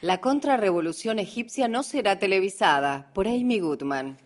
La contrarrevolución egipcia no será televisada por Amy Goodman.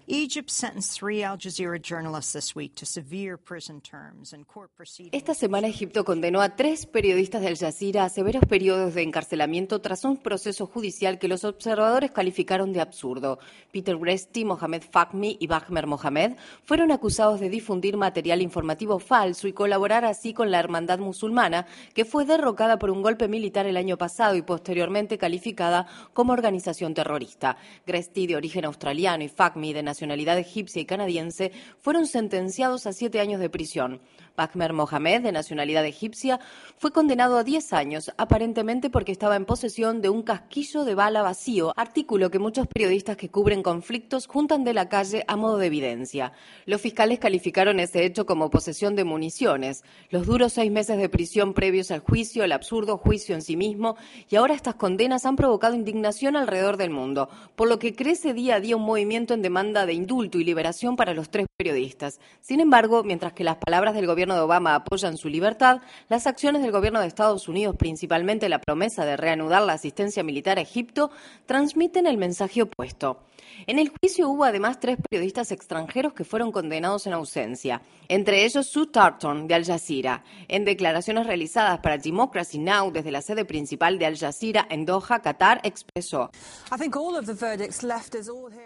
Esta semana Egipto condenó a tres periodistas de Al Jazeera a severos periodos de encarcelamiento tras un proceso judicial que los observadores calificaron de absurdo. Peter Gresti, Mohamed Fahmy y Bahmer Mohamed fueron acusados de difundir material informativo falso y colaborar así con la hermandad musulmana, que fue derrocada por un golpe militar el año pasado y posteriormente calificada como organización terrorista. Gresti, de origen australiano, y Fahmy, de nacionalidad egipcia y canadiense, fueron sentenciados a siete años de prisión. Bahmer Mohamed, de nacionalidad egipcia, fue condenado a 10 años, aparentemente porque estaba en posesión de un casquillo de bala vacío, artículo que muchos periodistas que cubren conflictos juntan de la calle a modo de evidencia. Los fiscales calificaron ese hecho como posesión de municiones, los duros seis meses de prisión previos al juicio, el absurdo juicio en sí mismo, y ahora estas condenas han provocado indignación alrededor del mundo, por lo que crece día a día un movimiento en demanda de indulto y liberación para los tres periodistas. Sin embargo, mientras que las palabras del gobierno de Obama apoyan su libertad, las acciones del gobierno de Estados Unidos, principalmente la promesa de reanudar la asistencia militar a Egipto, transmiten el mensaje opuesto. En el juicio hubo además tres periodistas extranjeros que fueron condenados en ausencia, entre ellos Sue Tarton de Al Jazeera. En declaraciones realizadas para Democracy Now! desde la sede principal de Al Jazeera en Doha, Qatar, expresó: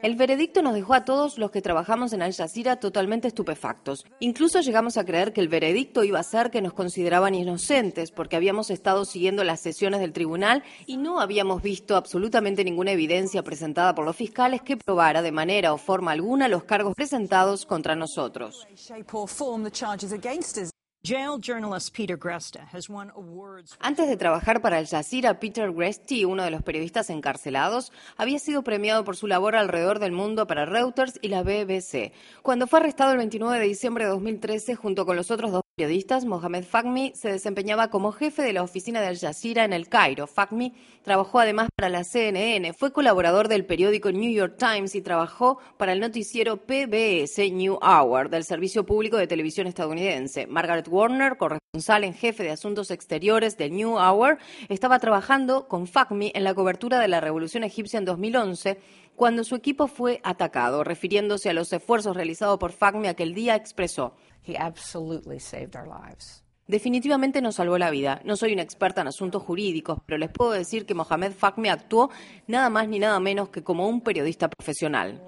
El veredicto nos dejó a todos los que trabajamos en Al Jazeera totalmente estupefactos. Incluso llegamos a creer que el veredicto iba a ser que nos consideraban inocentes porque habíamos estado siguiendo las sesiones del tribunal y no habíamos visto absolutamente ninguna evidencia presentada por los fiscales que probara de manera o forma alguna los cargos presentados contra nosotros. Antes de trabajar para Al Jazeera, Peter Gresti, uno de los periodistas encarcelados, había sido premiado por su labor alrededor del mundo para Reuters y la BBC. Cuando fue arrestado el 29 de diciembre de 2013 junto con los otros dos periodistas, Mohamed Fahmy se desempeñaba como jefe de la oficina de Al Jazeera en el Cairo. Fahmy trabajó además para la CNN, fue colaborador del periódico New York Times y trabajó para el noticiero PBS New Hour del Servicio Público de Televisión estadounidense. Margaret Warner, corresponsal en jefe de asuntos exteriores del New Hour, estaba trabajando con Fahmy en la cobertura de la Revolución Egipcia en 2011 cuando su equipo fue atacado. Refiriéndose a los esfuerzos realizados por Fahmy aquel día, expresó: Definitivamente nos salvó la vida. No soy una experta en asuntos jurídicos, pero les puedo decir que Mohamed Fahmy actuó nada más ni nada menos que como un periodista profesional.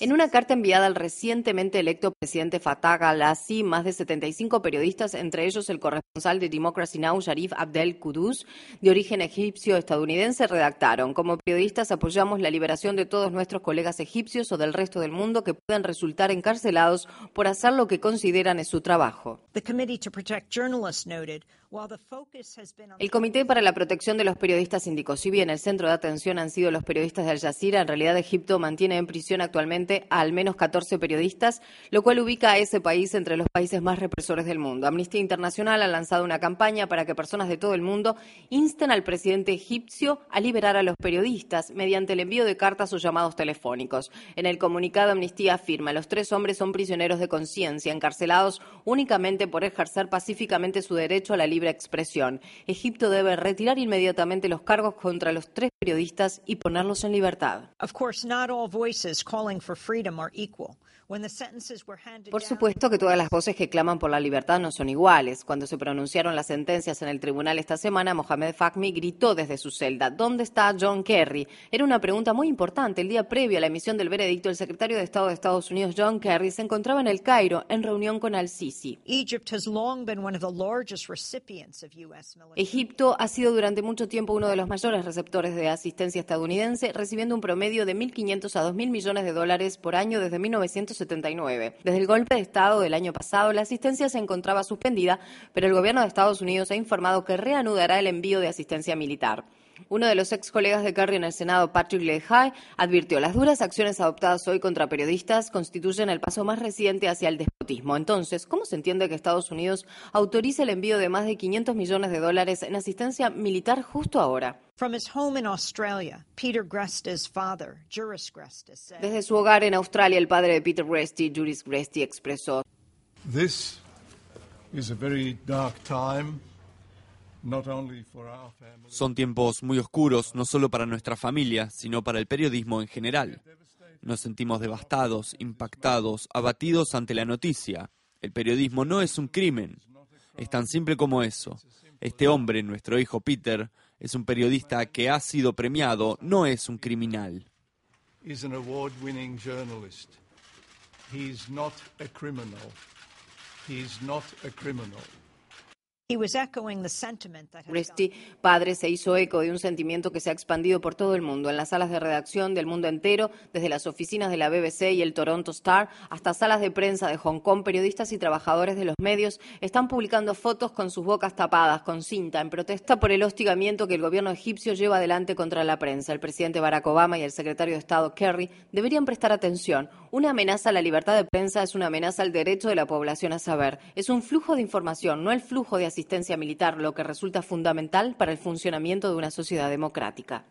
En una carta enviada al recientemente electo presidente Fattah al-Sisi, más de 75 periodistas, entre ellos el corresponsal de Democracy Now, Sharif Abdel Kudus, de origen egipcio-estadounidense, redactaron: Como periodistas apoyamos la liberación de todos nuestros colegas egipcios o del resto del mundo que puedan resultar encarcelados por hacer lo que consideran es su trabajo. El Comité para la Protección de los Periodistas indicó, si bien el centro de atención han sido los periodistas de Al Jazeera, en realidad Egipto mantiene en prisión actualmente a al menos 14 periodistas, lo cual ubica a ese país entre los países más represores del mundo. Amnistía Internacional ha lanzado una campaña para que personas de todo el mundo insten al presidente egipcio a liberar a los periodistas mediante el envío de cartas o llamados telefónicos. En el comunicado, Amnistía afirma, los tres hombres son prisioneros de conciencia, encarcelados únicamente por ejercer pacíficamente su derecho a la libertad expresión. Egipto debe retirar inmediatamente los cargos contra los tres periodistas y ponerlos en libertad. Por supuesto que todas las voces que claman por la libertad no son iguales. Cuando se pronunciaron las sentencias en el tribunal esta semana, Mohamed Fahmy gritó desde su celda, ¿dónde está John Kerry? Era una pregunta muy importante. El día previo a la emisión del veredicto, el secretario de Estado de Estados Unidos, John Kerry, se encontraba en el Cairo en reunión con al-Sisi. Egipto ha sido durante mucho tiempo uno de los mayores receptores de asistencia estadounidense, recibiendo un promedio de 1.500 a 2.000 millones de dólares por año desde 1970 desde el golpe de Estado del año pasado, la asistencia se encontraba suspendida, pero el gobierno de Estados Unidos ha informado que reanudará el envío de asistencia militar. Uno de los ex colegas de Kerry en el Senado, Patrick Leahy, advirtió las duras acciones adoptadas hoy contra periodistas constituyen el paso más reciente hacia el despotismo. Entonces, ¿cómo se entiende que Estados Unidos autorice el envío de más de 500 millones de dólares en asistencia militar justo ahora? Desde su hogar en Australia, el padre de Peter Gresty, Juris Gresty, expresó: This is a very dark time. Son tiempos muy oscuros, no solo para nuestra familia, sino para el periodismo en general. Nos sentimos devastados, impactados, abatidos ante la noticia. El periodismo no es un crimen. Es tan simple como eso. Este hombre, nuestro hijo Peter, es un periodista que ha sido premiado, no es un criminal. Rusty, padre, se hizo eco de un sentimiento que se ha expandido por todo el mundo, en las salas de redacción del mundo entero, desde las oficinas de la BBC y el Toronto Star hasta salas de prensa de Hong Kong. Periodistas y trabajadores de los medios están publicando fotos con sus bocas tapadas, con cinta, en protesta por el hostigamiento que el gobierno egipcio lleva adelante contra la prensa. El presidente Barack Obama y el secretario de Estado Kerry deberían prestar atención. Una amenaza a la libertad de prensa es una amenaza al derecho de la población a saber. Es un flujo de información, no el flujo de asistencia asistencia militar, lo que resulta fundamental para el funcionamiento de una sociedad democrática.